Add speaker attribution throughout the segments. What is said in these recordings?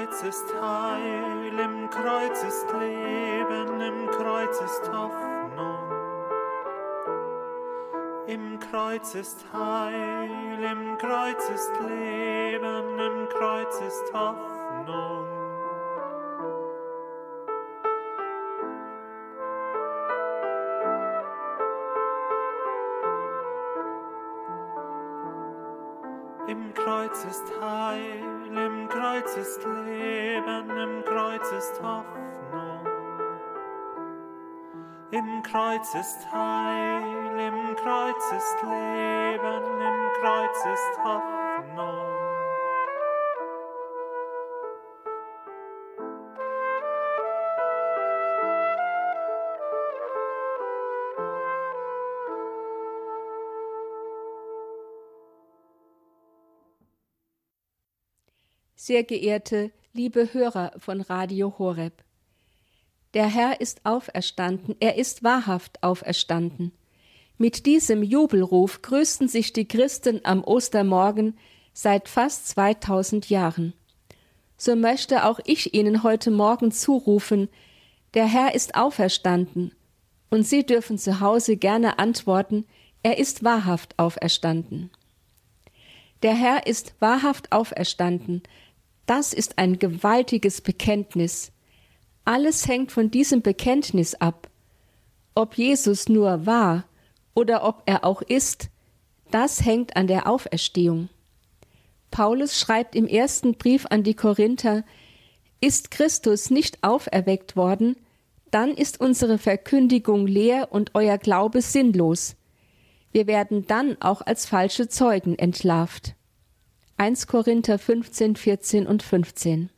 Speaker 1: Kreuz ist Heil, im Kreuz ist Leben, im Kreuz ist Hoffnung. Im Kreuz ist Heil, im Kreuz ist Leben, im Kreuz ist Hoffnung. Im Kreuz ist Heil, im Kreuz ist Leben, Im Kreuz ist Heil, im Kreuz ist Leben, im Kreuz ist Hoffnung.
Speaker 2: Sehr geehrte, liebe Hörer von Radio Horeb. Der Herr ist auferstanden, er ist wahrhaft auferstanden. Mit diesem Jubelruf grüßten sich die Christen am Ostermorgen seit fast 2000 Jahren. So möchte auch ich Ihnen heute Morgen zurufen, der Herr ist auferstanden, und Sie dürfen zu Hause gerne antworten, er ist wahrhaft auferstanden. Der Herr ist wahrhaft auferstanden, das ist ein gewaltiges Bekenntnis. Alles hängt von diesem Bekenntnis ab. Ob Jesus nur war oder ob er auch ist, das hängt an der Auferstehung. Paulus schreibt im ersten Brief an die Korinther, ist Christus nicht auferweckt worden, dann ist unsere Verkündigung leer und euer Glaube sinnlos. Wir werden dann auch als falsche Zeugen entlarvt. 1 Korinther 15, 14 und 15.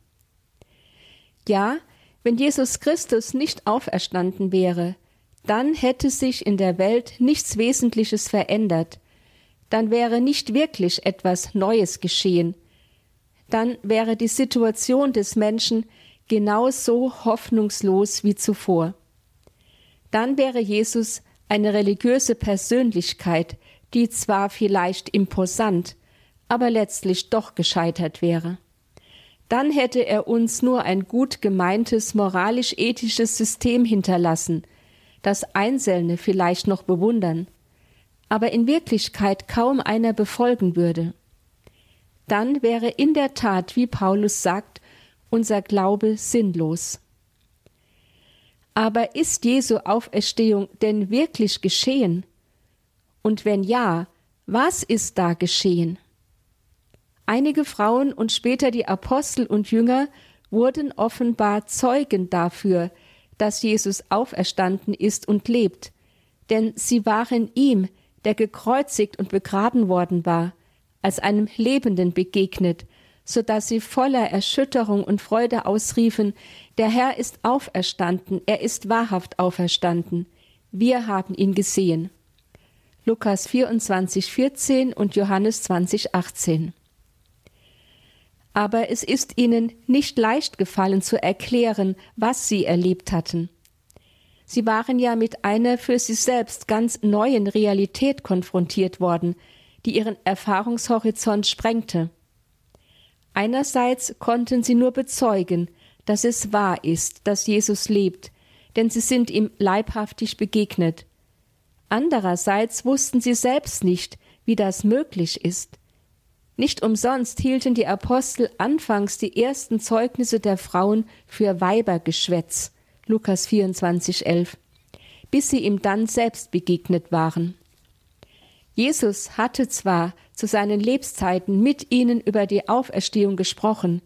Speaker 2: Ja, wenn Jesus Christus nicht auferstanden wäre, dann hätte sich in der Welt nichts Wesentliches verändert, dann wäre nicht wirklich etwas Neues geschehen, dann wäre die Situation des Menschen genauso hoffnungslos wie zuvor. Dann wäre Jesus eine religiöse Persönlichkeit, die zwar vielleicht imposant, aber letztlich doch gescheitert wäre. Dann hätte er uns nur ein gut gemeintes moralisch-ethisches System hinterlassen, das Einzelne vielleicht noch bewundern, aber in Wirklichkeit kaum einer befolgen würde. Dann wäre in der Tat, wie Paulus sagt, unser Glaube sinnlos. Aber ist Jesu Auferstehung denn wirklich geschehen? Und wenn ja, was ist da geschehen? Einige Frauen und später die Apostel und Jünger wurden offenbar Zeugen dafür, dass Jesus auferstanden ist und lebt, denn sie waren ihm, der gekreuzigt und begraben worden war, als einem Lebenden begegnet, so dass sie voller Erschütterung und Freude ausriefen, der Herr ist auferstanden, er ist wahrhaft auferstanden, wir haben ihn gesehen. Lukas 24, 14 und Johannes 20, 18 aber es ist ihnen nicht leicht gefallen zu erklären, was sie erlebt hatten. Sie waren ja mit einer für sie selbst ganz neuen Realität konfrontiert worden, die ihren Erfahrungshorizont sprengte. Einerseits konnten sie nur bezeugen, dass es wahr ist, dass Jesus lebt, denn sie sind ihm leibhaftig begegnet. Andererseits wussten sie selbst nicht, wie das möglich ist. Nicht umsonst hielten die Apostel anfangs die ersten Zeugnisse der Frauen für Weibergeschwätz, Lukas 24, 11, bis sie ihm dann selbst begegnet waren. Jesus hatte zwar zu seinen Lebzeiten mit ihnen über die Auferstehung gesprochen,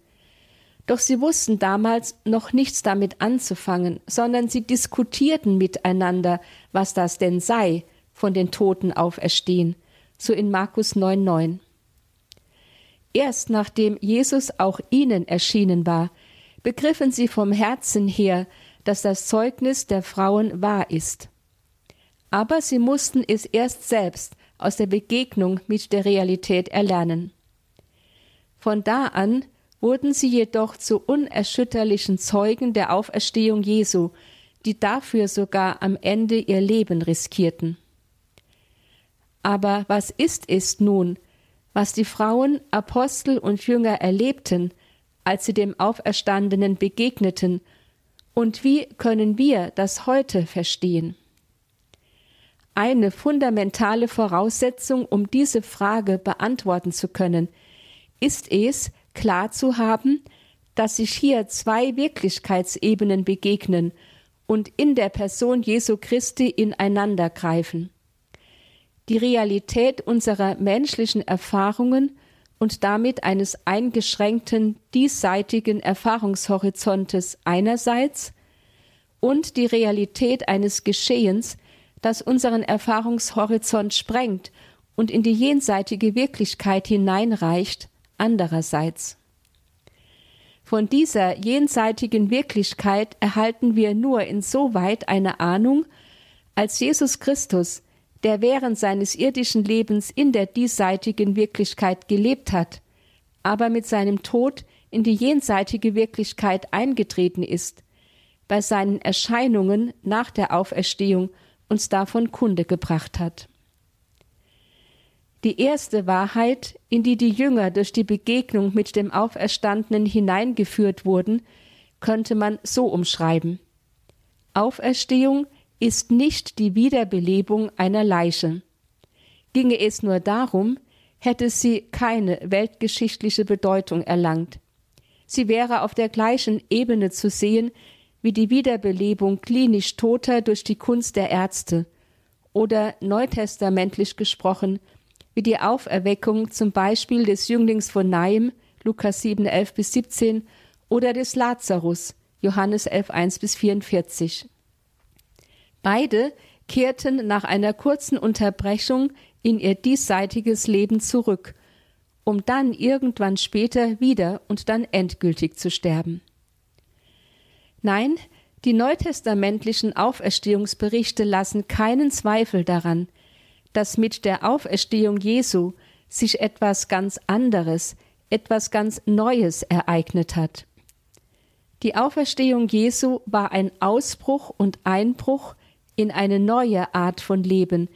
Speaker 2: doch sie wussten damals noch nichts damit anzufangen, sondern sie diskutierten miteinander, was das denn sei, von den Toten auferstehen, so in Markus 9, 9. Erst nachdem Jesus auch ihnen erschienen war, begriffen sie vom Herzen her, dass das Zeugnis der Frauen wahr ist. Aber sie mussten es erst selbst aus der Begegnung mit der Realität erlernen. Von da an wurden sie jedoch zu unerschütterlichen Zeugen der Auferstehung Jesu, die dafür sogar am Ende ihr Leben riskierten. Aber was ist es nun, was die Frauen, Apostel und Jünger erlebten, als sie dem Auferstandenen begegneten, und wie können wir das heute verstehen? Eine fundamentale Voraussetzung, um diese Frage beantworten zu können, ist es, klar zu haben, dass sich hier zwei Wirklichkeitsebenen begegnen und in der Person Jesu Christi ineinander greifen. Die Realität unserer menschlichen Erfahrungen und damit eines eingeschränkten diesseitigen Erfahrungshorizontes einerseits und die Realität eines Geschehens, das unseren Erfahrungshorizont sprengt und in die jenseitige Wirklichkeit hineinreicht, andererseits. Von dieser jenseitigen Wirklichkeit erhalten wir nur insoweit eine Ahnung, als Jesus Christus, der während seines irdischen Lebens in der diesseitigen Wirklichkeit gelebt hat, aber mit seinem Tod in die jenseitige Wirklichkeit eingetreten ist, bei seinen Erscheinungen nach der Auferstehung uns davon Kunde gebracht hat. Die erste Wahrheit, in die die Jünger durch die Begegnung mit dem Auferstandenen hineingeführt wurden, könnte man so umschreiben. Auferstehung ist nicht die Wiederbelebung einer Leiche. Ginge es nur darum, hätte sie keine weltgeschichtliche Bedeutung erlangt. Sie wäre auf der gleichen Ebene zu sehen wie die Wiederbelebung klinisch Toter durch die Kunst der Ärzte oder neutestamentlich gesprochen wie die Auferweckung zum Beispiel des Jünglings von Naim, Lukas 7, 11 bis 17, oder des Lazarus, Johannes 11, 1 bis 44. Beide kehrten nach einer kurzen Unterbrechung in ihr diesseitiges Leben zurück, um dann irgendwann später wieder und dann endgültig zu sterben. Nein, die neutestamentlichen Auferstehungsberichte lassen keinen Zweifel daran, dass mit der Auferstehung Jesu sich etwas ganz anderes, etwas ganz Neues ereignet hat. Die Auferstehung Jesu war ein Ausbruch und Einbruch in eine neue Art von Leben,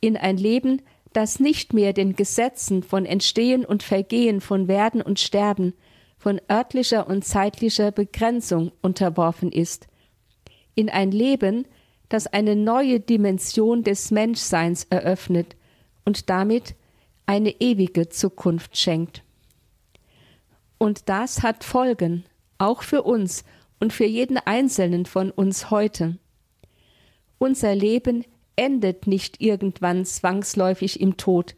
Speaker 2: in ein Leben, das nicht mehr den Gesetzen von Entstehen und Vergehen, von Werden und Sterben, von örtlicher und zeitlicher Begrenzung unterworfen ist, in ein Leben, das eine neue Dimension des Menschseins eröffnet und damit eine ewige Zukunft schenkt. Und das hat Folgen, auch für uns und für jeden Einzelnen von uns heute. Unser Leben endet nicht irgendwann zwangsläufig im Tod.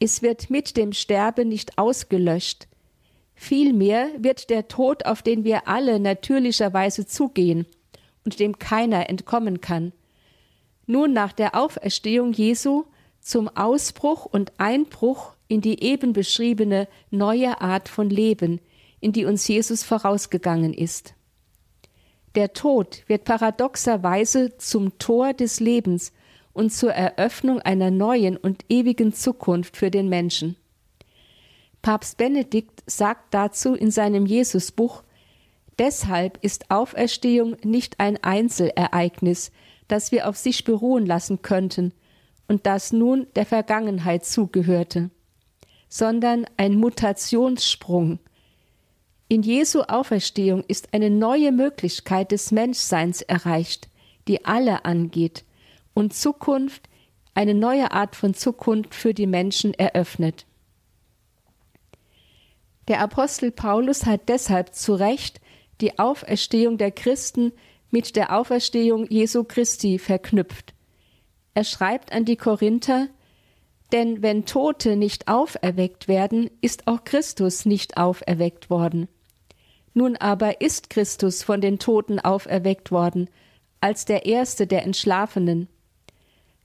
Speaker 2: Es wird mit dem Sterben nicht ausgelöscht. Vielmehr wird der Tod, auf den wir alle natürlicherweise zugehen, und dem keiner entkommen kann, nun nach der Auferstehung Jesu zum Ausbruch und Einbruch in die eben beschriebene neue Art von Leben, in die uns Jesus vorausgegangen ist. Der Tod wird paradoxerweise zum Tor des Lebens und zur Eröffnung einer neuen und ewigen Zukunft für den Menschen. Papst Benedikt sagt dazu in seinem Jesusbuch Deshalb ist Auferstehung nicht ein Einzelereignis, das wir auf sich beruhen lassen könnten und das nun der Vergangenheit zugehörte, sondern ein Mutationssprung. In Jesu Auferstehung ist eine neue Möglichkeit des Menschseins erreicht, die alle angeht, und Zukunft, eine neue Art von Zukunft für die Menschen eröffnet. Der Apostel Paulus hat deshalb zu Recht die Auferstehung der Christen mit der Auferstehung Jesu Christi verknüpft. Er schreibt an die Korinther, denn wenn Tote nicht auferweckt werden, ist auch Christus nicht auferweckt worden. Nun aber ist Christus von den Toten auferweckt worden, als der erste der Entschlafenen.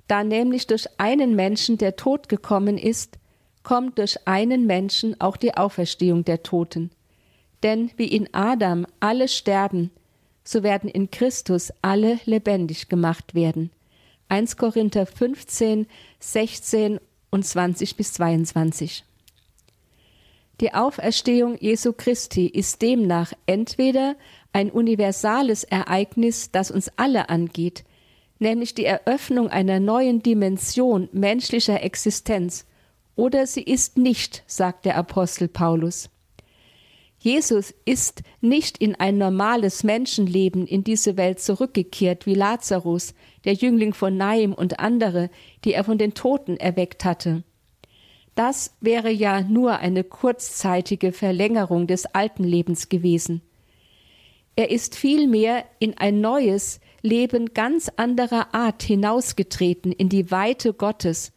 Speaker 2: Da nämlich durch einen Menschen der Tod gekommen ist, kommt durch einen Menschen auch die Auferstehung der Toten. Denn wie in Adam alle sterben, so werden in Christus alle lebendig gemacht werden. 1 Korinther 15, 16 und 20 bis 22. Die Auferstehung Jesu Christi ist demnach entweder ein universales Ereignis, das uns alle angeht, nämlich die Eröffnung einer neuen Dimension menschlicher Existenz, oder sie ist nicht, sagt der Apostel Paulus. Jesus ist nicht in ein normales Menschenleben in diese Welt zurückgekehrt wie Lazarus, der Jüngling von Naim und andere, die er von den Toten erweckt hatte. Das wäre ja nur eine kurzzeitige Verlängerung des alten Lebens gewesen. Er ist vielmehr in ein neues Leben ganz anderer Art hinausgetreten in die Weite Gottes,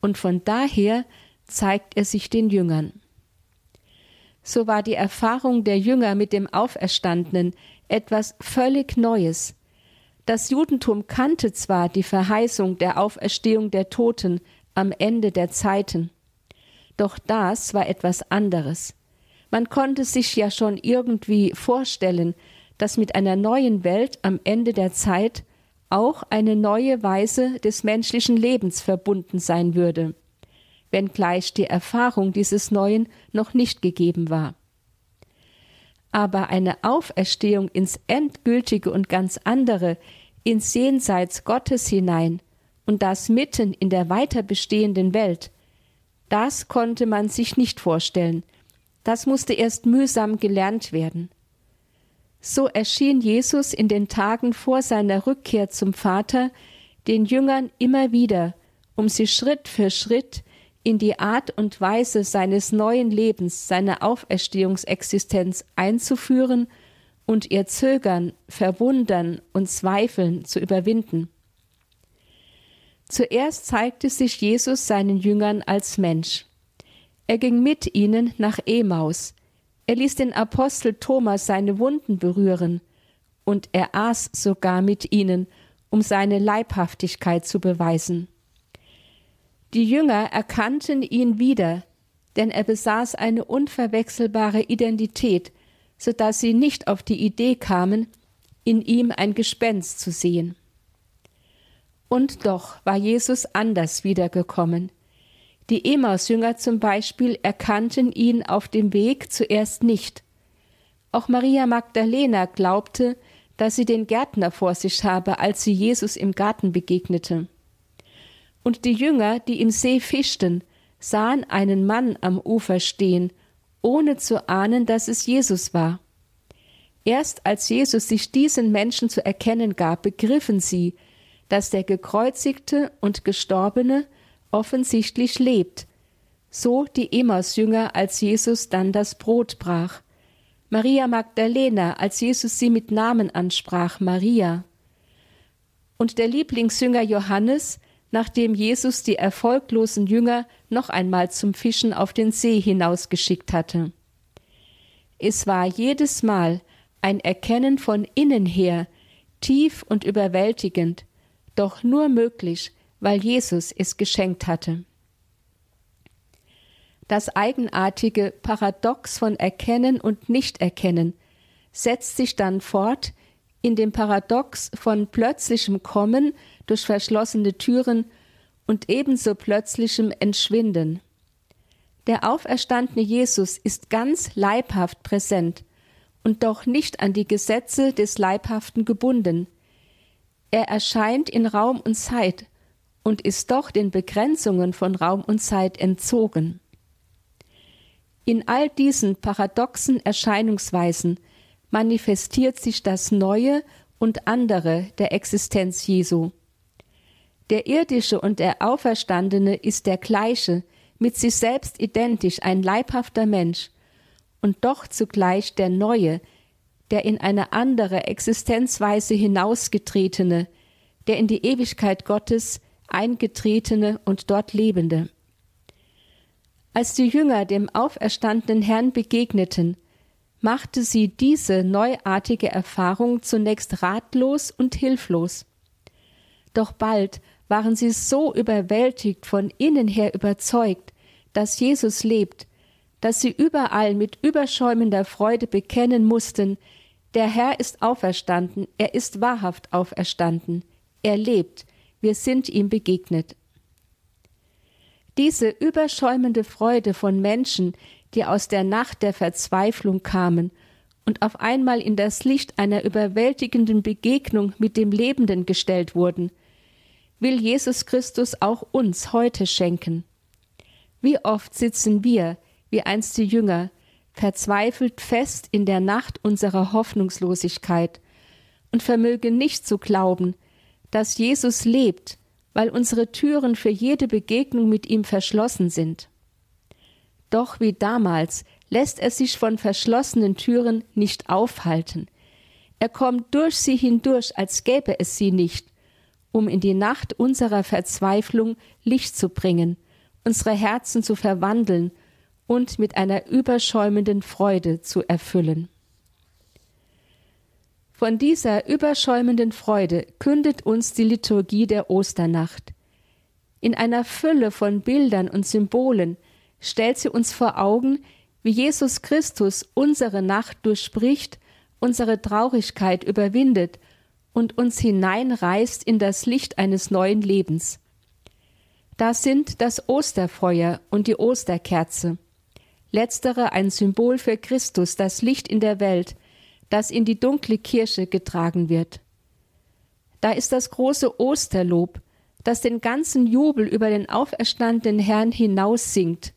Speaker 2: und von daher zeigt er sich den Jüngern so war die Erfahrung der Jünger mit dem Auferstandenen etwas völlig Neues. Das Judentum kannte zwar die Verheißung der Auferstehung der Toten am Ende der Zeiten, doch das war etwas anderes. Man konnte sich ja schon irgendwie vorstellen, dass mit einer neuen Welt am Ende der Zeit auch eine neue Weise des menschlichen Lebens verbunden sein würde wenngleich die Erfahrung dieses Neuen noch nicht gegeben war. Aber eine Auferstehung ins Endgültige und ganz andere, ins Jenseits Gottes hinein, und das mitten in der weiter bestehenden Welt, das konnte man sich nicht vorstellen, das musste erst mühsam gelernt werden. So erschien Jesus in den Tagen vor seiner Rückkehr zum Vater den Jüngern immer wieder, um sie Schritt für Schritt in die Art und Weise seines neuen Lebens, seiner Auferstehungsexistenz einzuführen und ihr Zögern, Verwundern und Zweifeln zu überwinden. Zuerst zeigte sich Jesus seinen Jüngern als Mensch. Er ging mit ihnen nach Emaus. Er ließ den Apostel Thomas seine Wunden berühren, und er aß sogar mit ihnen, um seine Leibhaftigkeit zu beweisen. Die Jünger erkannten ihn wieder, denn er besaß eine unverwechselbare Identität, so dass sie nicht auf die Idee kamen, in ihm ein Gespenst zu sehen. Und doch war Jesus anders wiedergekommen. Die Emaus-Jünger zum Beispiel erkannten ihn auf dem Weg zuerst nicht. Auch Maria Magdalena glaubte, dass sie den Gärtner vor sich habe, als sie Jesus im Garten begegnete. Und die Jünger, die im See fischten, sahen einen Mann am Ufer stehen, ohne zu ahnen, dass es Jesus war. Erst als Jesus sich diesen Menschen zu erkennen gab, begriffen sie, dass der gekreuzigte und gestorbene offensichtlich lebt, so die Emmaus-Jünger, als Jesus dann das Brot brach. Maria Magdalena, als Jesus sie mit Namen ansprach, Maria. Und der Lieblingsjünger Johannes, nachdem Jesus die erfolglosen Jünger noch einmal zum Fischen auf den See hinausgeschickt hatte. Es war jedes Mal ein Erkennen von innen her, tief und überwältigend, doch nur möglich, weil Jesus es geschenkt hatte. Das eigenartige Paradox von Erkennen und Nichterkennen setzt sich dann fort in dem Paradox von plötzlichem Kommen durch verschlossene Türen und ebenso plötzlichem Entschwinden. Der auferstandene Jesus ist ganz leibhaft präsent und doch nicht an die Gesetze des Leibhaften gebunden. Er erscheint in Raum und Zeit und ist doch den Begrenzungen von Raum und Zeit entzogen. In all diesen paradoxen Erscheinungsweisen manifestiert sich das Neue und andere der Existenz Jesu. Der irdische und der Auferstandene ist der gleiche, mit sich selbst identisch, ein leibhafter Mensch, und doch zugleich der Neue, der in eine andere Existenzweise hinausgetretene, der in die Ewigkeit Gottes eingetretene und dort lebende. Als die Jünger dem auferstandenen Herrn begegneten, machte sie diese neuartige Erfahrung zunächst ratlos und hilflos. Doch bald waren sie so überwältigt von innen her überzeugt, dass Jesus lebt, dass sie überall mit überschäumender Freude bekennen mussten, der Herr ist auferstanden, er ist wahrhaft auferstanden, er lebt, wir sind ihm begegnet. Diese überschäumende Freude von Menschen, die aus der Nacht der Verzweiflung kamen und auf einmal in das Licht einer überwältigenden Begegnung mit dem Lebenden gestellt wurden, will Jesus Christus auch uns heute schenken. Wie oft sitzen wir, wie einst die Jünger, verzweifelt fest in der Nacht unserer Hoffnungslosigkeit und vermögen nicht zu glauben, dass Jesus lebt, weil unsere Türen für jede Begegnung mit ihm verschlossen sind. Doch wie damals lässt er sich von verschlossenen Türen nicht aufhalten. Er kommt durch sie hindurch, als gäbe es sie nicht, um in die Nacht unserer Verzweiflung Licht zu bringen, unsere Herzen zu verwandeln und mit einer überschäumenden Freude zu erfüllen. Von dieser überschäumenden Freude kündet uns die Liturgie der Osternacht. In einer Fülle von Bildern und Symbolen stellt sie uns vor Augen, wie Jesus Christus unsere Nacht durchbricht, unsere Traurigkeit überwindet und uns hineinreißt in das Licht eines neuen Lebens. Das sind das Osterfeuer und die Osterkerze. Letztere ein Symbol für Christus, das Licht in der Welt, das in die dunkle Kirche getragen wird. Da ist das große Osterlob, das den ganzen Jubel über den auferstandenen Herrn hinaussingt,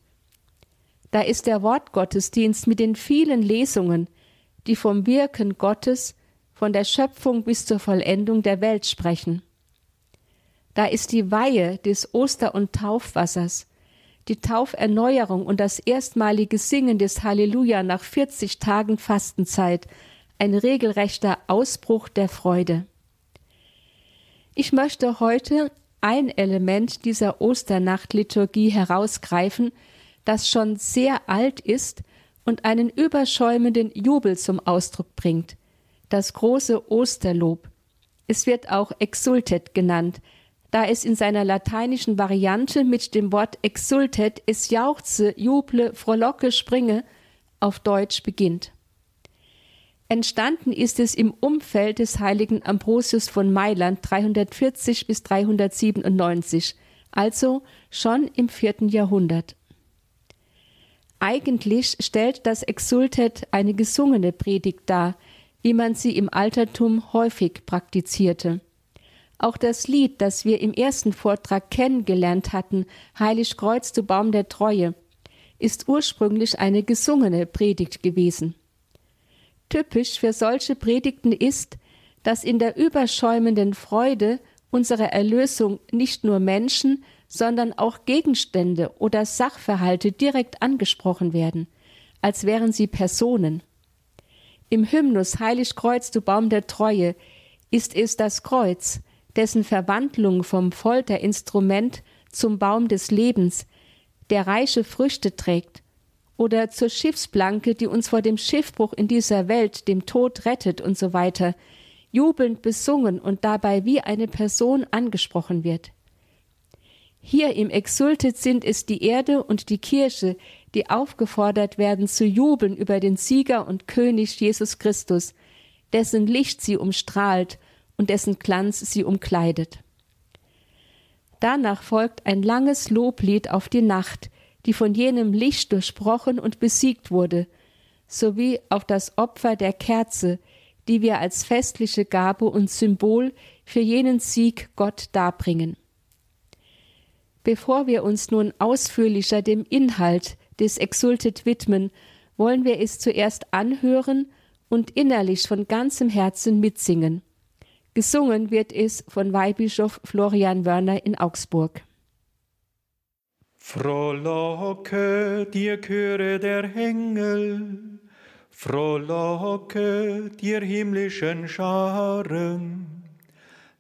Speaker 2: da ist der Wortgottesdienst mit den vielen Lesungen, die vom Wirken Gottes, von der Schöpfung bis zur Vollendung der Welt sprechen. Da ist die Weihe des Oster- und Taufwassers, die Tauferneuerung und das erstmalige Singen des Halleluja nach 40 Tagen Fastenzeit, ein regelrechter Ausbruch der Freude. Ich möchte heute ein Element dieser Osternachtliturgie herausgreifen, das schon sehr alt ist und einen überschäumenden Jubel zum Ausdruck bringt, das große Osterlob. Es wird auch Exultet genannt, da es in seiner lateinischen Variante mit dem Wort Exultet, es jauchze, juble, frohlocke, springe, auf Deutsch beginnt. Entstanden ist es im Umfeld des heiligen Ambrosius von Mailand 340 bis 397, also schon im vierten Jahrhundert. Eigentlich stellt das Exultet eine gesungene Predigt dar, wie man sie im Altertum häufig praktizierte. Auch das Lied, das wir im ersten Vortrag kennengelernt hatten, Heilig Kreuz, du Baum der Treue, ist ursprünglich eine gesungene Predigt gewesen. Typisch für solche Predigten ist, dass in der überschäumenden Freude unserer Erlösung nicht nur Menschen, sondern auch Gegenstände oder Sachverhalte direkt angesprochen werden, als wären sie Personen. Im Hymnus Heilig Kreuz, du Baum der Treue, ist es das Kreuz, dessen Verwandlung vom Folterinstrument zum Baum des Lebens, der reiche Früchte trägt, oder zur Schiffsplanke, die uns vor dem Schiffbruch in dieser Welt, dem Tod rettet und so weiter, jubelnd besungen und dabei wie eine Person angesprochen wird. Hier im Exultet sind es die Erde und die Kirche, die aufgefordert werden zu jubeln über den Sieger und König Jesus Christus, dessen Licht sie umstrahlt und dessen Glanz sie umkleidet. Danach folgt ein langes Loblied auf die Nacht, die von jenem Licht durchbrochen und besiegt wurde, sowie auf das Opfer der Kerze, die wir als festliche Gabe und Symbol für jenen Sieg Gott darbringen. Bevor wir uns nun ausführlicher dem Inhalt des Exultet widmen, wollen wir es zuerst anhören und innerlich von ganzem Herzen mitsingen. Gesungen wird es von Weihbischof Florian Wörner in Augsburg.
Speaker 3: Frohlocke, dir Chöre der Engel, frohlocke, dir himmlischen Scharen,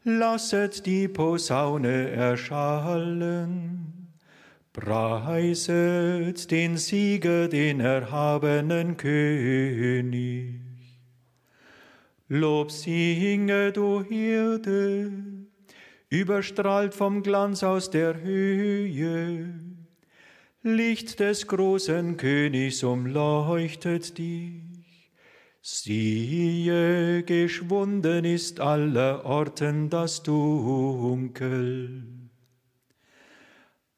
Speaker 3: lasset die Posaune erschallen. Preiset den Sieger, den erhabenen König. Lob singe, du Hirde, überstrahlt vom Glanz aus der Höhe. Licht des großen Königs umleuchtet dich. Siehe, geschwunden ist aller Orten das Dunkel.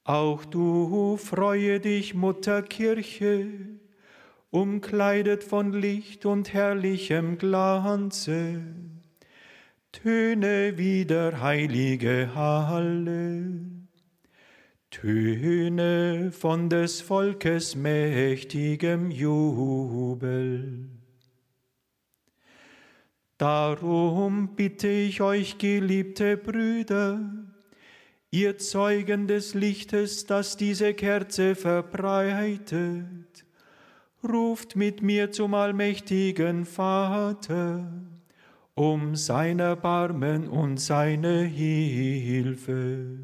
Speaker 3: Auch du freue dich, Mutter Kirche, umkleidet von Licht und herrlichem Glanze. Töne wieder heilige Halle. Töne von des Volkes mächtigem Jubel. Darum bitte ich euch, geliebte Brüder, ihr Zeugen des Lichtes, das diese Kerze verbreitet, ruft mit mir zum allmächtigen Vater um sein Erbarmen und seine Hilfe.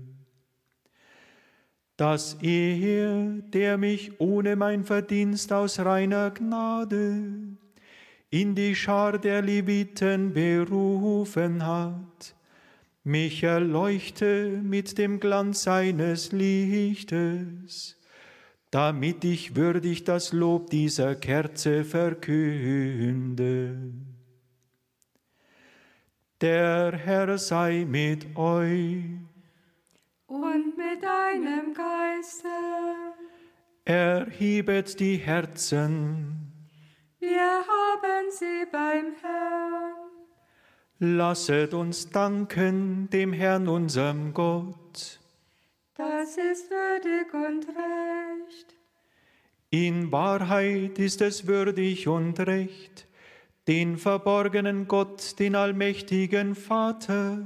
Speaker 3: Dass er, der mich ohne mein Verdienst aus reiner Gnade in die Schar der Leviten berufen hat, mich erleuchte mit dem Glanz seines Lichtes, damit ich würdig das Lob dieser Kerze verkünde. Der Herr sei mit euch.
Speaker 4: Und mit deinem Geiste.
Speaker 3: Erhebet die Herzen.
Speaker 4: Wir haben sie beim Herrn.
Speaker 3: Lasset uns danken dem Herrn unserem Gott.
Speaker 4: Das ist würdig und recht.
Speaker 3: In Wahrheit ist es würdig und recht den verborgenen Gott, den allmächtigen Vater,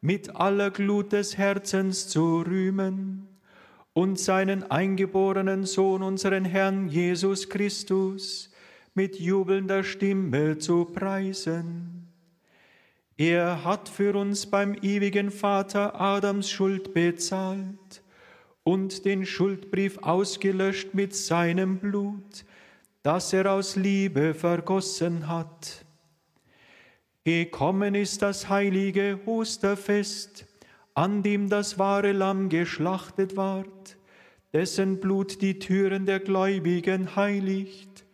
Speaker 3: mit aller Glut des Herzens zu rühmen und seinen eingeborenen Sohn, unseren Herrn Jesus Christus, mit jubelnder Stimme zu preisen. Er hat für uns beim ewigen Vater Adams Schuld bezahlt und den Schuldbrief ausgelöscht mit seinem Blut, das er aus Liebe vergossen hat. Gekommen ist das heilige Osterfest, an dem das wahre Lamm geschlachtet ward, dessen Blut die Türen der Gläubigen heiligt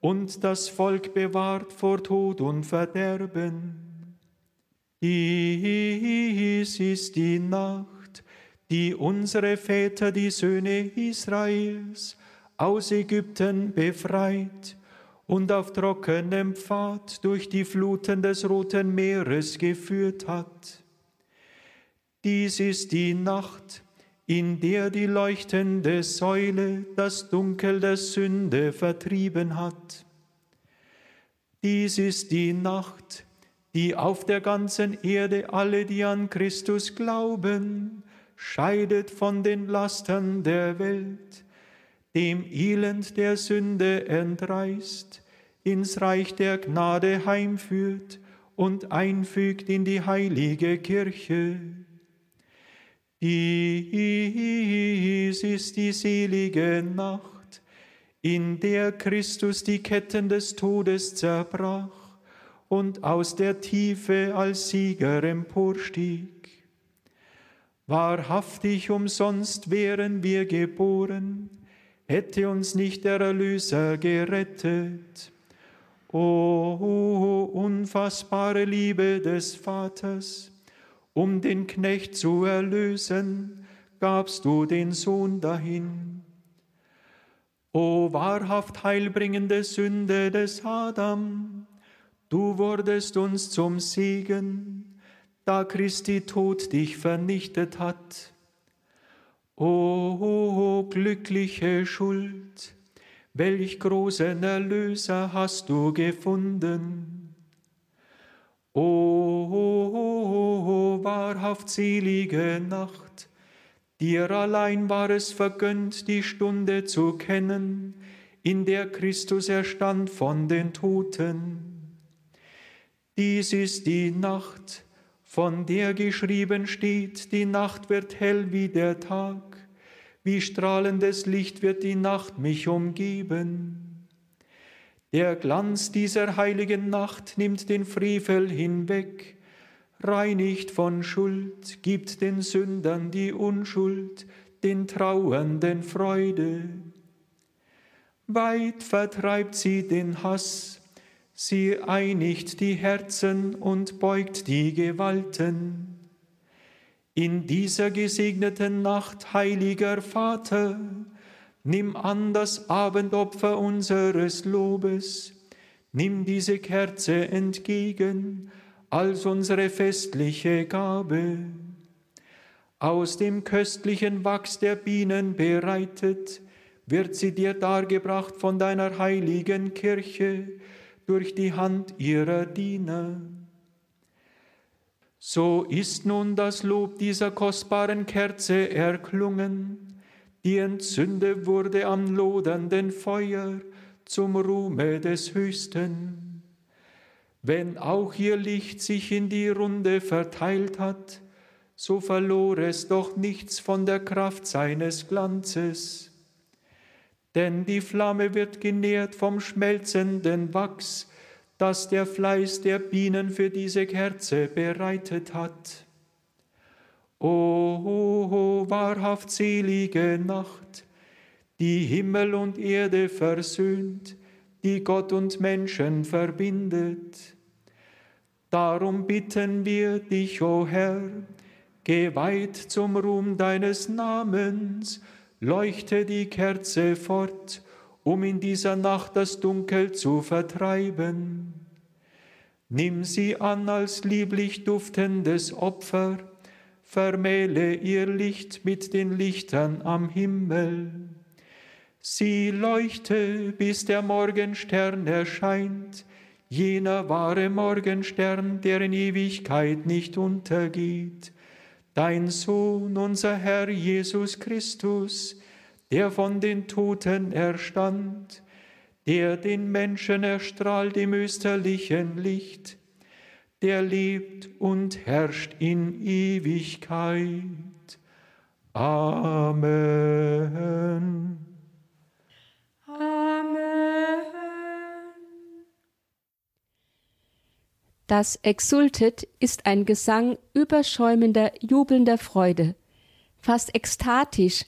Speaker 3: und das Volk bewahrt vor Tod und Verderben. Dies ist die Nacht, die unsere Väter, die Söhne Israels, aus Ägypten befreit und auf trockenem Pfad durch die Fluten des Roten Meeres geführt hat. Dies ist die Nacht, in der die leuchtende Säule das Dunkel der Sünde vertrieben hat. Dies ist die Nacht, die auf der ganzen Erde alle, die an Christus glauben, scheidet von den Lastern der Welt dem Elend der Sünde entreißt, ins Reich der Gnade heimführt und einfügt in die heilige Kirche. Dies ist die selige Nacht, in der Christus die Ketten des Todes zerbrach und aus der Tiefe als Sieger emporstieg. Wahrhaftig umsonst wären wir geboren, hätte uns nicht der Erlöser gerettet. O unfassbare Liebe des Vaters, um den Knecht zu erlösen, gabst du den Sohn dahin. O wahrhaft heilbringende Sünde des Adam, du wurdest uns zum Segen, da Christi Tod dich vernichtet hat. O glückliche Schuld, welch großen Erlöser hast du gefunden. O wahrhaft selige Nacht, dir allein war es vergönnt, die Stunde zu kennen, in der Christus erstand von den Toten. Dies ist die Nacht, von der geschrieben steht, die Nacht wird hell wie der Tag wie strahlendes Licht wird die Nacht mich umgeben. Der Glanz dieser heiligen Nacht nimmt den Frevel hinweg, reinigt von Schuld, gibt den Sündern die Unschuld, den Trauernden Freude. Weit vertreibt sie den Hass, sie einigt die Herzen und beugt die Gewalten. In dieser gesegneten Nacht, heiliger Vater, nimm an das Abendopfer unseres Lobes, nimm diese Kerze entgegen als unsere festliche Gabe. aus dem köstlichen Wachs der Bienen bereitet, wird sie dir dargebracht von deiner heiligen Kirche durch die Hand ihrer Diener. So ist nun das Lob dieser kostbaren Kerze erklungen, die entzündet wurde am lodernden Feuer zum Ruhme des Höchsten. Wenn auch ihr Licht sich in die Runde verteilt hat, so verlor es doch nichts von der Kraft seines Glanzes. Denn die Flamme wird genährt vom schmelzenden Wachs, das der Fleiß der Bienen für diese Kerze bereitet hat. O, o, o wahrhaft selige Nacht, die Himmel und Erde versöhnt, die Gott und Menschen verbindet. Darum bitten wir dich, o Herr, geweiht zum Ruhm deines Namens, leuchte die Kerze fort, um in dieser Nacht das Dunkel zu vertreiben. Nimm sie an als lieblich duftendes Opfer, vermähle ihr Licht mit den Lichtern am Himmel. Sie leuchte, bis der Morgenstern erscheint, jener wahre Morgenstern, der in Ewigkeit nicht untergeht. Dein Sohn, unser Herr Jesus Christus, der von den Toten erstand, der den Menschen erstrahlt im österlichen Licht, der lebt und herrscht in Ewigkeit.
Speaker 4: Amen.
Speaker 2: Das Exultet ist ein Gesang überschäumender, jubelnder Freude. Fast ekstatisch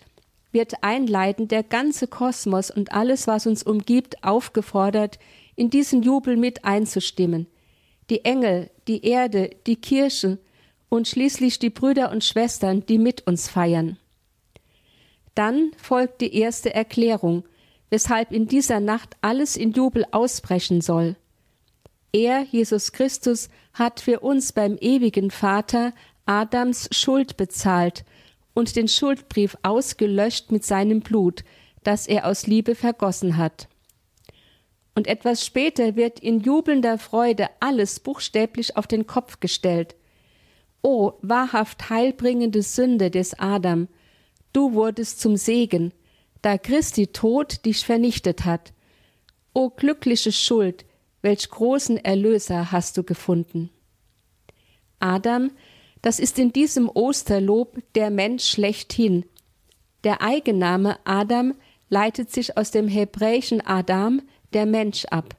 Speaker 2: wird einleitend der ganze Kosmos und alles, was uns umgibt, aufgefordert, in diesen Jubel mit einzustimmen. Die Engel, die Erde, die Kirche und schließlich die Brüder und Schwestern, die mit uns feiern. Dann folgt die erste Erklärung, weshalb in dieser Nacht alles in Jubel ausbrechen soll. Er, Jesus Christus, hat für uns beim ewigen Vater Adams Schuld bezahlt und den Schuldbrief ausgelöscht mit seinem Blut, das er aus Liebe vergossen hat. Und etwas später wird in jubelnder Freude alles buchstäblich auf den Kopf gestellt. O wahrhaft heilbringende Sünde des Adam, du wurdest zum Segen, da Christi Tod dich vernichtet hat. O glückliche Schuld, welch großen Erlöser hast du gefunden. Adam, das ist in diesem Osterlob der Mensch schlechthin. Der Eigenname Adam leitet sich aus dem hebräischen Adam, der Mensch, ab.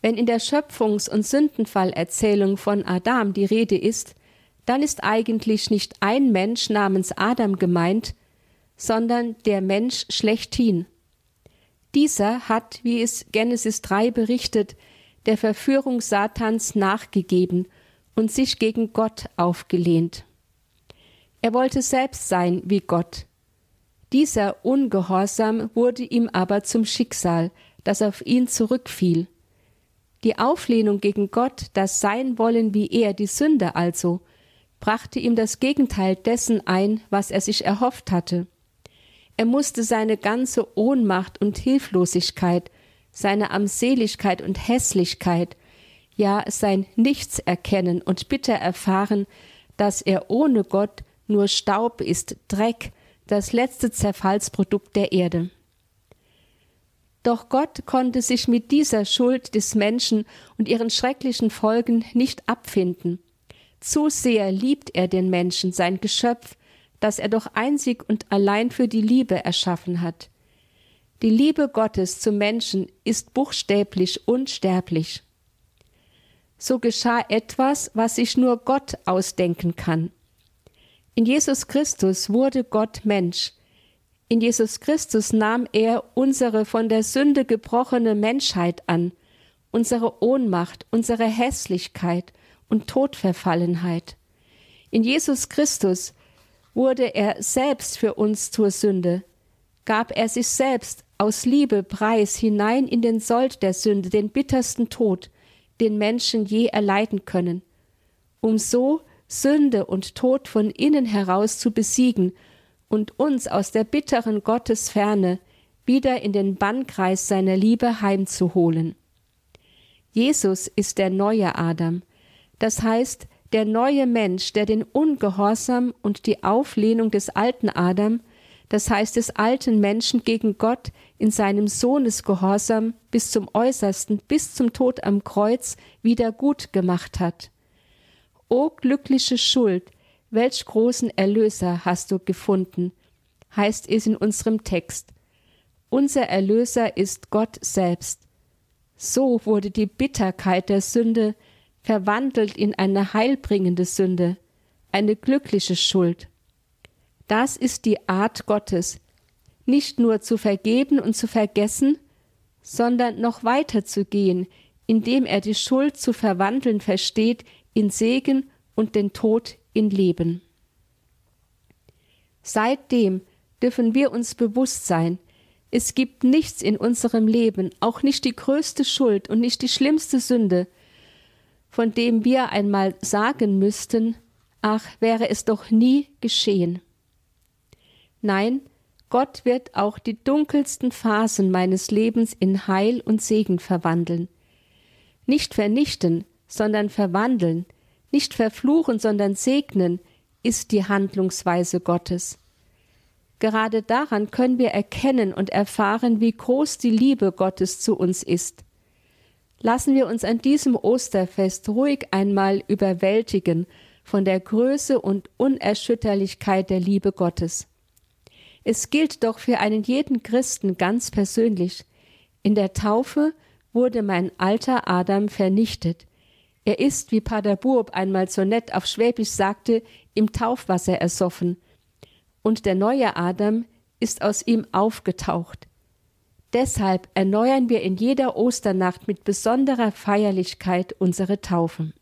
Speaker 2: Wenn in der Schöpfungs- und Sündenfallerzählung von Adam die Rede ist, dann ist eigentlich nicht ein Mensch namens Adam gemeint, sondern der Mensch schlechthin. Dieser hat, wie es Genesis 3 berichtet, der Verführung Satans nachgegeben und sich gegen Gott aufgelehnt. Er wollte selbst sein wie Gott. Dieser Ungehorsam wurde ihm aber zum Schicksal, das auf ihn zurückfiel. Die Auflehnung gegen Gott, das Sein wollen wie er, die Sünde also, brachte ihm das Gegenteil dessen ein, was er sich erhofft hatte. Er musste seine ganze Ohnmacht und Hilflosigkeit, seine Armseligkeit und Hässlichkeit, ja sein Nichts erkennen und bitter erfahren, dass er ohne Gott nur Staub ist, Dreck, das letzte Zerfallsprodukt der Erde. Doch Gott konnte sich mit dieser Schuld des Menschen und ihren schrecklichen Folgen nicht abfinden. Zu sehr liebt er den Menschen, sein Geschöpf, das er doch einzig und allein für die Liebe erschaffen hat. Die Liebe Gottes zum Menschen ist buchstäblich unsterblich so geschah etwas, was sich nur Gott ausdenken kann. In Jesus Christus wurde Gott Mensch. In Jesus Christus nahm er unsere von der Sünde gebrochene Menschheit an, unsere Ohnmacht, unsere Hässlichkeit und Todverfallenheit. In Jesus Christus wurde er selbst für uns zur Sünde, gab er sich selbst aus Liebe preis hinein in den Sold der Sünde, den bittersten Tod, den Menschen je erleiden können, um so Sünde und Tod von innen heraus zu besiegen und uns aus der bitteren Gottesferne wieder in den Bannkreis seiner Liebe heimzuholen. Jesus ist der neue Adam, das heißt der neue Mensch, der den Ungehorsam und die Auflehnung des alten Adam, das heißt des alten Menschen gegen Gott in seinem Sohnesgehorsam bis zum äußersten, bis zum Tod am Kreuz wieder gut gemacht hat. O glückliche Schuld, welch großen Erlöser hast du gefunden, heißt es in unserem Text. Unser Erlöser ist Gott selbst. So wurde die Bitterkeit der Sünde verwandelt in eine heilbringende Sünde, eine glückliche Schuld. Das ist die Art Gottes, nicht nur zu vergeben und zu vergessen, sondern noch weiter zu gehen, indem er die Schuld zu verwandeln versteht in Segen und den Tod in Leben. Seitdem dürfen wir uns bewusst sein, es gibt nichts in unserem Leben, auch nicht die größte Schuld und nicht die schlimmste Sünde, von dem wir einmal sagen müssten, ach, wäre es doch nie geschehen. Nein, Gott wird auch die dunkelsten Phasen meines Lebens in Heil und Segen verwandeln. Nicht vernichten, sondern verwandeln, nicht verfluchen, sondern segnen, ist die Handlungsweise Gottes. Gerade daran können wir erkennen und erfahren, wie groß die Liebe Gottes zu uns ist. Lassen wir uns an diesem Osterfest ruhig einmal überwältigen von der Größe und Unerschütterlichkeit der Liebe Gottes. Es gilt doch für einen jeden Christen ganz persönlich. In der Taufe wurde mein alter Adam vernichtet. Er ist, wie Pater Burb einmal so nett auf Schwäbisch sagte, im Taufwasser ersoffen – und der neue Adam ist aus ihm aufgetaucht. Deshalb erneuern wir in jeder Osternacht mit besonderer Feierlichkeit unsere Taufen.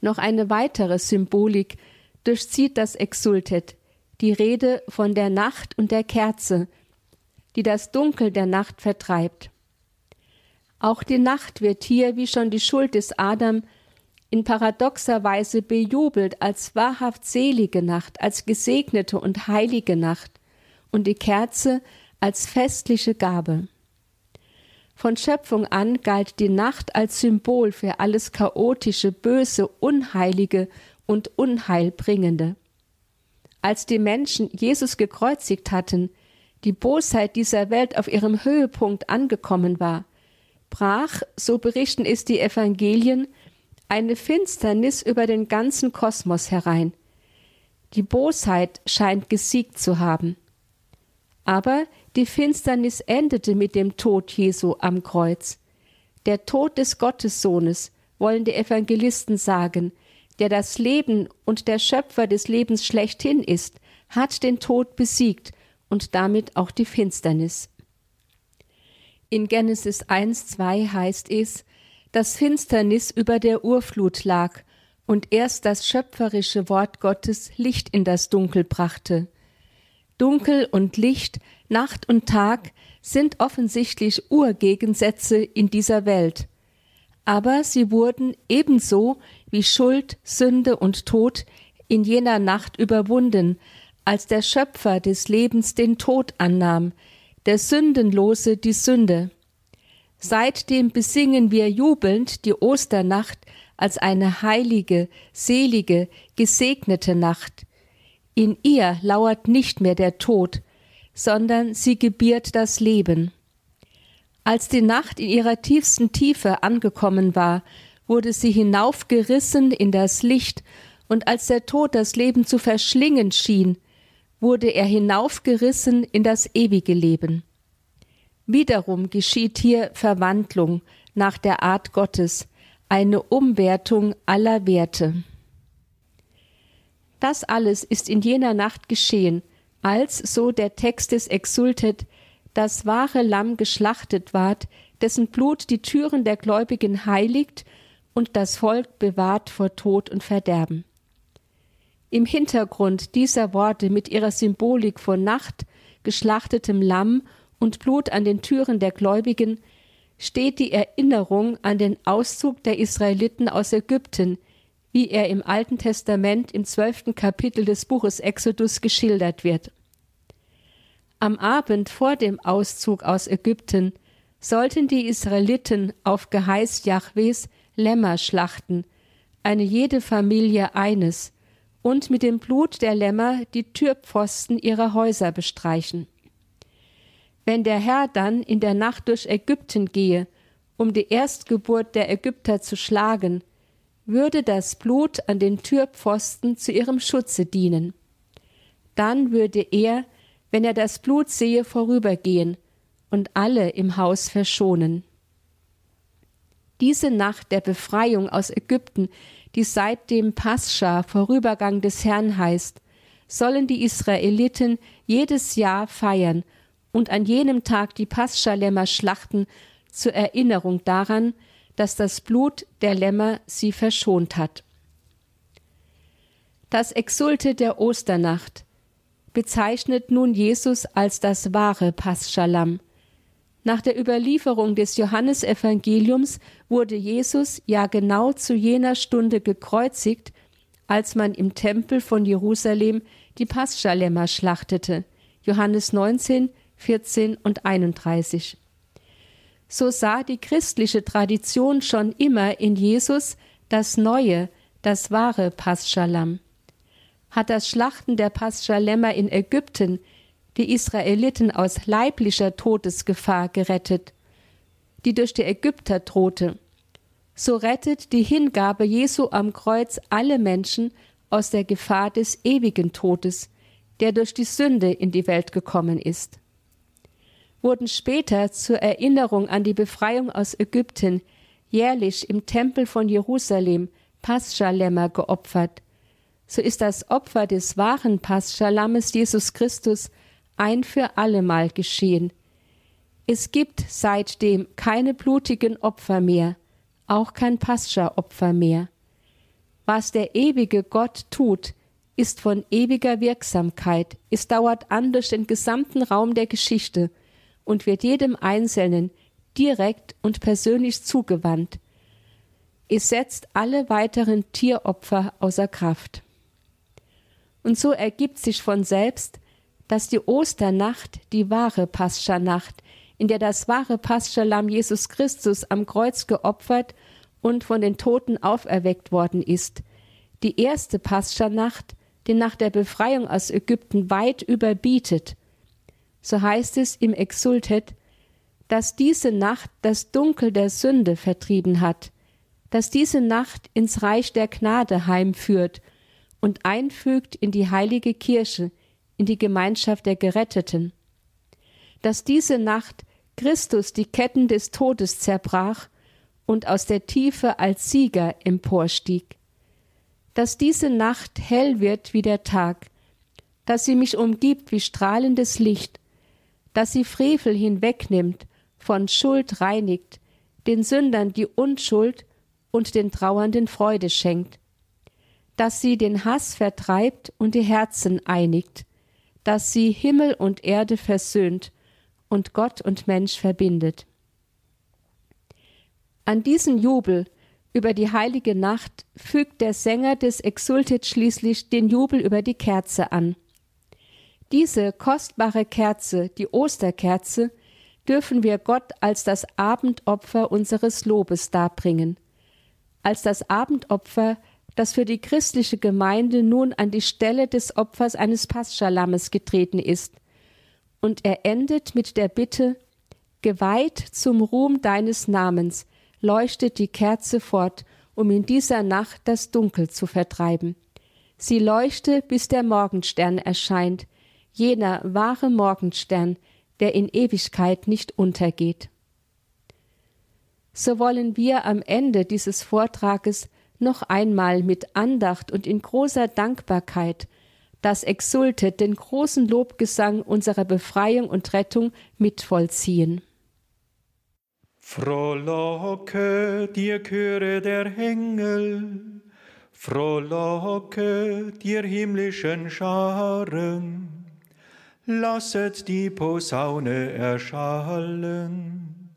Speaker 2: Noch eine weitere Symbolik durchzieht das Exultet, die Rede von der Nacht und der Kerze, die das Dunkel der Nacht vertreibt. Auch die Nacht wird hier, wie schon die Schuld des Adam, in paradoxer Weise bejubelt als wahrhaft selige Nacht, als gesegnete und heilige Nacht und die Kerze als festliche Gabe. Von Schöpfung an galt die Nacht als Symbol für alles chaotische, böse, unheilige und unheilbringende. Als die Menschen Jesus gekreuzigt hatten, die Bosheit dieser Welt auf ihrem Höhepunkt angekommen war, brach, so berichten es die Evangelien, eine Finsternis über den ganzen Kosmos herein. Die Bosheit scheint gesiegt zu haben. Aber die Finsternis endete mit dem Tod Jesu am Kreuz. Der Tod des Gottessohnes, wollen die Evangelisten sagen, der das Leben und der Schöpfer des Lebens schlechthin ist, hat den Tod besiegt und damit auch die Finsternis. In Genesis 1, 2 heißt es, dass Finsternis über der Urflut lag und erst das schöpferische Wort Gottes Licht in das Dunkel brachte. Dunkel und Licht, Nacht und Tag sind offensichtlich Urgegensätze in dieser Welt. Aber sie wurden ebenso wie Schuld, Sünde und Tod in jener Nacht überwunden, als der Schöpfer des Lebens den Tod annahm, der Sündenlose die Sünde. Seitdem besingen wir jubelnd die Osternacht als eine heilige, selige, gesegnete Nacht. In ihr lauert nicht mehr der Tod, sondern sie gebiert das Leben. Als die Nacht in ihrer tiefsten Tiefe angekommen war, wurde sie hinaufgerissen in das Licht, und als der Tod das Leben zu verschlingen schien, wurde er hinaufgerissen in das ewige Leben. Wiederum geschieht hier Verwandlung nach der Art Gottes, eine Umwertung aller Werte. Das alles ist in jener Nacht geschehen, als, so der Text es exultet, das wahre Lamm geschlachtet ward, dessen Blut die Türen der Gläubigen heiligt und das Volk bewahrt vor Tod und Verderben. Im Hintergrund dieser Worte mit ihrer Symbolik von Nacht, geschlachtetem Lamm und Blut an den Türen der Gläubigen steht die Erinnerung an den Auszug der Israeliten aus Ägypten, wie er im Alten Testament im zwölften Kapitel des Buches Exodus geschildert wird. Am Abend vor dem Auszug aus Ägypten sollten die Israeliten auf Geheiß Jahwes Lämmer schlachten, eine jede Familie eines, und mit dem Blut der Lämmer die Türpfosten ihrer Häuser bestreichen. Wenn der Herr dann in der Nacht durch Ägypten gehe, um die Erstgeburt der Ägypter zu schlagen, würde das Blut an den Türpfosten zu ihrem Schutze dienen. Dann würde er, wenn er das Blut sehe, vorübergehen und alle im Haus verschonen. Diese Nacht der Befreiung aus Ägypten, die seit dem Pascha Vorübergang des Herrn heißt, sollen die Israeliten jedes Jahr feiern und an jenem Tag die Paschalämmer schlachten zur Erinnerung daran, dass das Blut der Lämmer sie verschont hat. Das Exulte der Osternacht bezeichnet nun Jesus als das wahre Paschalamm. Nach der Überlieferung des Johannesevangeliums wurde Jesus ja genau zu jener Stunde gekreuzigt, als man im Tempel von Jerusalem die Paschalämmer schlachtete. Johannes 19, 14 und 31 so sah die christliche Tradition schon immer in Jesus das neue, das wahre Paschalamm. Hat das Schlachten der Paschalämmer in Ägypten die Israeliten aus leiblicher Todesgefahr gerettet, die durch die Ägypter drohte, so rettet die Hingabe Jesu am Kreuz alle Menschen aus der Gefahr des ewigen Todes, der durch die Sünde in die Welt gekommen ist wurden später zur Erinnerung an die Befreiung aus Ägypten jährlich im Tempel von Jerusalem Paschalämmer geopfert. So ist das Opfer des wahren Paschalammes Jesus Christus ein für allemal geschehen. Es gibt seitdem keine blutigen Opfer mehr, auch kein Pascha-Opfer mehr. Was der ewige Gott tut, ist von ewiger Wirksamkeit, es dauert an durch den gesamten Raum der Geschichte – und wird jedem Einzelnen direkt und persönlich zugewandt. Es setzt alle weiteren Tieropfer außer Kraft. Und so ergibt sich von selbst, dass die Osternacht die wahre Pascha-Nacht, in der das wahre Pascha-Lamm Jesus Christus am Kreuz geopfert und von den Toten auferweckt worden ist, die erste Pascha-Nacht, die nach der Befreiung aus Ägypten weit überbietet so heißt es im Exultet, dass diese Nacht das Dunkel der Sünde vertrieben hat, dass diese Nacht ins Reich der Gnade heimführt und einfügt in die heilige Kirche, in die Gemeinschaft der Geretteten, dass diese Nacht Christus die Ketten des Todes zerbrach und aus der Tiefe als Sieger emporstieg, dass diese Nacht hell wird wie der Tag, dass sie mich umgibt wie strahlendes Licht dass sie Frevel hinwegnimmt, von Schuld reinigt, den Sündern die Unschuld und den Trauernden Freude schenkt, dass sie den Hass vertreibt und die Herzen einigt, dass sie Himmel und Erde versöhnt und Gott und Mensch verbindet. An diesen Jubel über die heilige Nacht fügt der Sänger des Exultet schließlich den Jubel über die Kerze an. Diese kostbare Kerze, die Osterkerze, dürfen wir Gott als das Abendopfer unseres Lobes darbringen, als das Abendopfer, das für die christliche Gemeinde nun an die Stelle des Opfers eines Paschalammes getreten ist. Und er endet mit der Bitte, geweiht zum Ruhm deines Namens, leuchtet die Kerze fort, um in dieser Nacht das Dunkel zu vertreiben. Sie leuchte, bis der Morgenstern erscheint, jener wahre Morgenstern, der in Ewigkeit nicht untergeht. So wollen wir am Ende dieses Vortrages noch einmal mit Andacht und in großer Dankbarkeit das Exultet, den großen Lobgesang unserer Befreiung und Rettung mit vollziehen.
Speaker 3: Frohlocke dir Chöre der Engel, frohlocke dir himmlischen Scharen, lasset die Posaune erschallen.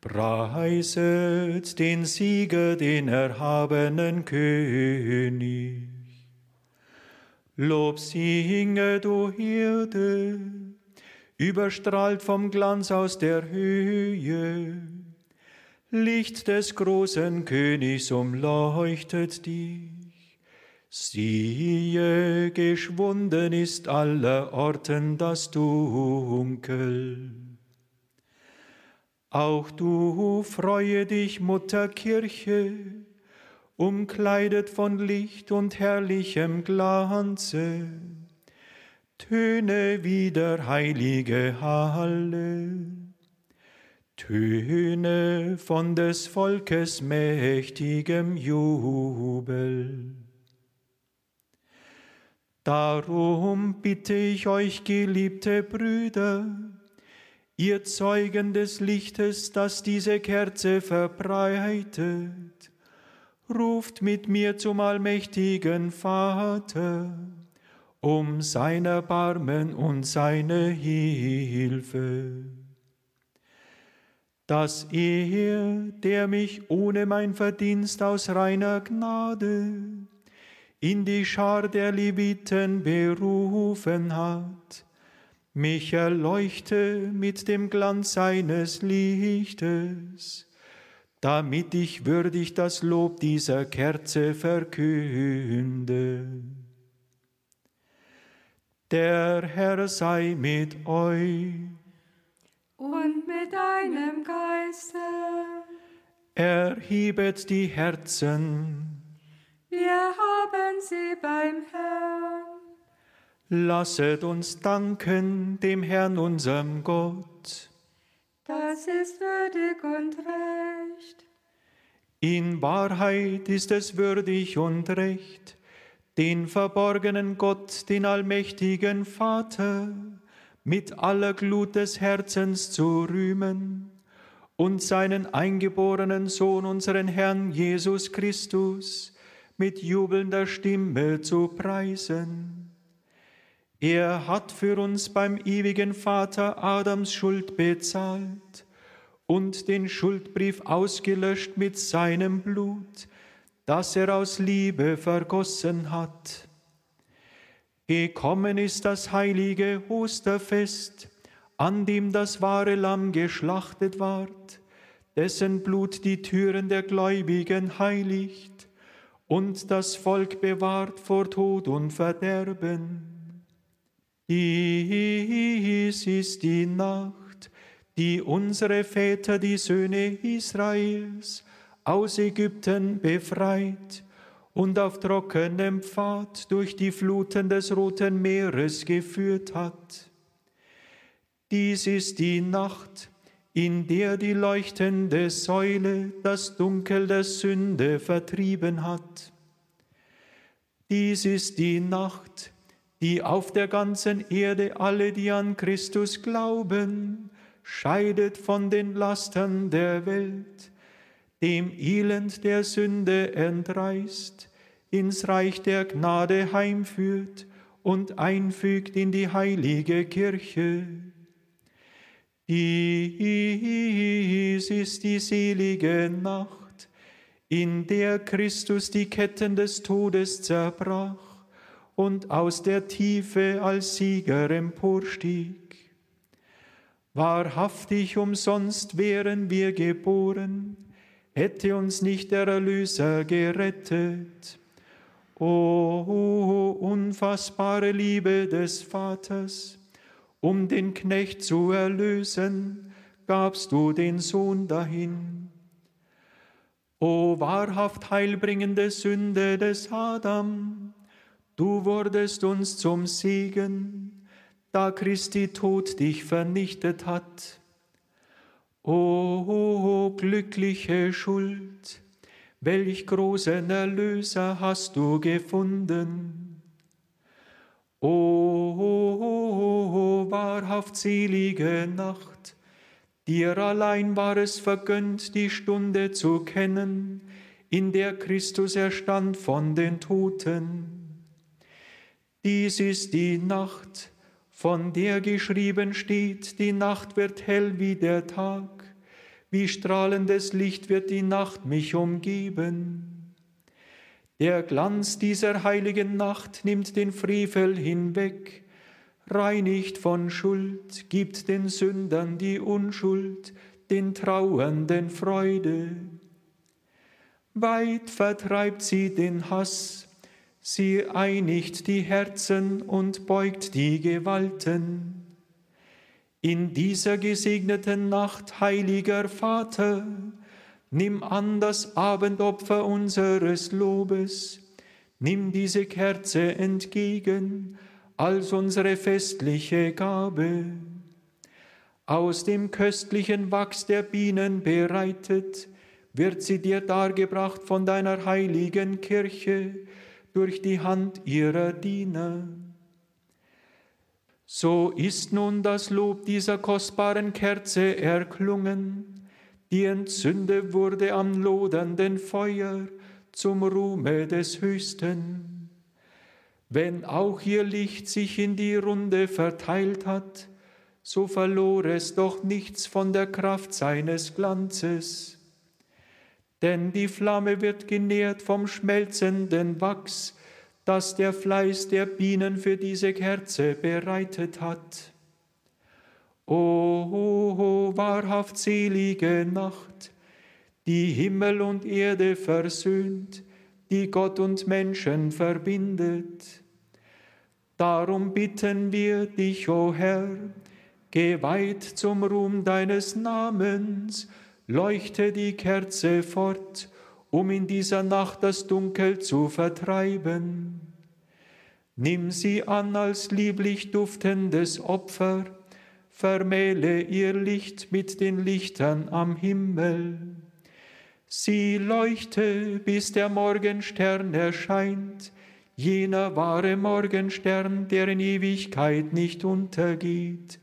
Speaker 3: Preiset den Sieger, den erhabenen König. Lob singe, du Herde, überstrahlt vom Glanz aus der Höhe. Licht des großen Königs umleuchtet dich. Siehe, geschwunden ist aller Orten das Dunkel. Auch du freue dich, Mutterkirche, umkleidet von Licht und herrlichem Glanze. Töne wieder, heilige Halle, Töne von des Volkes mächtigem Jubel. Darum bitte ich euch, geliebte Brüder, ihr Zeugen des Lichtes, das diese Kerze verbreitet, ruft mit mir zum allmächtigen Vater um sein Erbarmen und seine Hilfe. Dass er, der mich ohne mein Verdienst aus reiner Gnade in die Schar der Leviten berufen hat, mich erleuchte mit dem Glanz seines Lichtes, damit ich würdig das Lob dieser Kerze verkünde. Der Herr sei mit euch.
Speaker 4: Und mit deinem Geiste.
Speaker 3: Erhebet die Herzen.
Speaker 4: Wir haben sie beim Herrn.
Speaker 3: Lasset uns danken dem Herrn unserem Gott.
Speaker 4: Das ist würdig und recht.
Speaker 3: In Wahrheit ist es würdig und recht den verborgenen Gott, den allmächtigen Vater, mit aller Glut des Herzens zu rühmen und seinen eingeborenen Sohn, unseren Herrn Jesus Christus, mit jubelnder Stimme zu preisen. Er hat für uns beim ewigen Vater Adams Schuld bezahlt und den Schuldbrief ausgelöscht mit seinem Blut, das er aus Liebe vergossen hat. Gekommen ist das heilige Osterfest, an dem das wahre Lamm geschlachtet ward, dessen Blut die Türen der Gläubigen heiligt und das Volk bewahrt vor Tod und Verderben. Dies ist die Nacht, die unsere Väter, die Söhne Israels, aus Ägypten befreit und auf trockenem Pfad durch die Fluten des Roten Meeres geführt hat. Dies ist die Nacht, in der die leuchtende Säule das Dunkel der Sünde vertrieben hat. Dies ist die Nacht, die auf der ganzen Erde alle, die an Christus glauben, scheidet von den Lastern der Welt dem Elend der Sünde entreißt, ins Reich der Gnade heimführt und einfügt in die heilige Kirche. Dies ist die selige Nacht, in der Christus die Ketten des Todes zerbrach und aus der Tiefe als Sieger emporstieg. Wahrhaftig umsonst wären wir geboren, hätte uns nicht der Erlöser gerettet. O unfassbare Liebe des Vaters, um den Knecht zu erlösen, gabst du den Sohn dahin. O wahrhaft heilbringende Sünde des Adam, du wurdest uns zum Segen, da Christi Tod dich vernichtet hat. O glückliche Schuld, welch großen Erlöser hast du gefunden. O wahrhaft selige Nacht, dir allein war es vergönnt, die Stunde zu kennen, in der Christus erstand von den Toten. Dies ist die Nacht, von der geschrieben steht, die Nacht wird hell wie der Tag, wie strahlendes Licht wird die Nacht mich umgeben. Der Glanz dieser heiligen Nacht nimmt den Frevel hinweg, reinigt von Schuld, gibt den Sündern die Unschuld, den Trauernden Freude. Weit vertreibt sie den Hass, sie einigt die Herzen und beugt die Gewalten. In dieser gesegneten Nacht, heiliger Vater, nimm an das Abendopfer unseres Lobes, nimm diese Kerze entgegen als unsere festliche Gabe. Aus dem köstlichen Wachs der Bienen bereitet, wird sie dir dargebracht von deiner heiligen Kirche durch die Hand ihrer Diener. So ist nun das Lob dieser kostbaren Kerze erklungen, die entzündet wurde am lodernden Feuer zum Ruhme des Höchsten. Wenn auch ihr Licht sich in die Runde verteilt hat, so verlor es doch nichts von der Kraft seines Glanzes. Denn die Flamme wird genährt vom schmelzenden Wachs, das der Fleiß der Bienen für diese Kerze bereitet hat. O, o, o wahrhaft selige Nacht, die Himmel und Erde versöhnt, die Gott und Menschen verbindet. Darum bitten wir dich, o Herr, geweiht zum Ruhm deines Namens, leuchte die Kerze fort um in dieser Nacht das Dunkel zu vertreiben. Nimm sie an als lieblich duftendes Opfer, vermähle ihr Licht mit den Lichtern am Himmel. Sie leuchte, bis der Morgenstern erscheint, jener wahre Morgenstern, der in Ewigkeit nicht untergeht.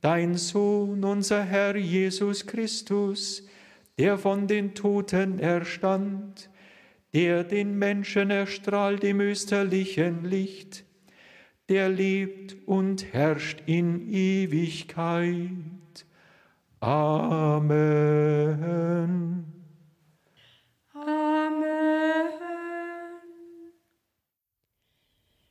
Speaker 3: Dein Sohn, unser Herr Jesus Christus, der von den Toten erstand, der den Menschen erstrahlt im österlichen Licht, der lebt und herrscht in Ewigkeit. Amen.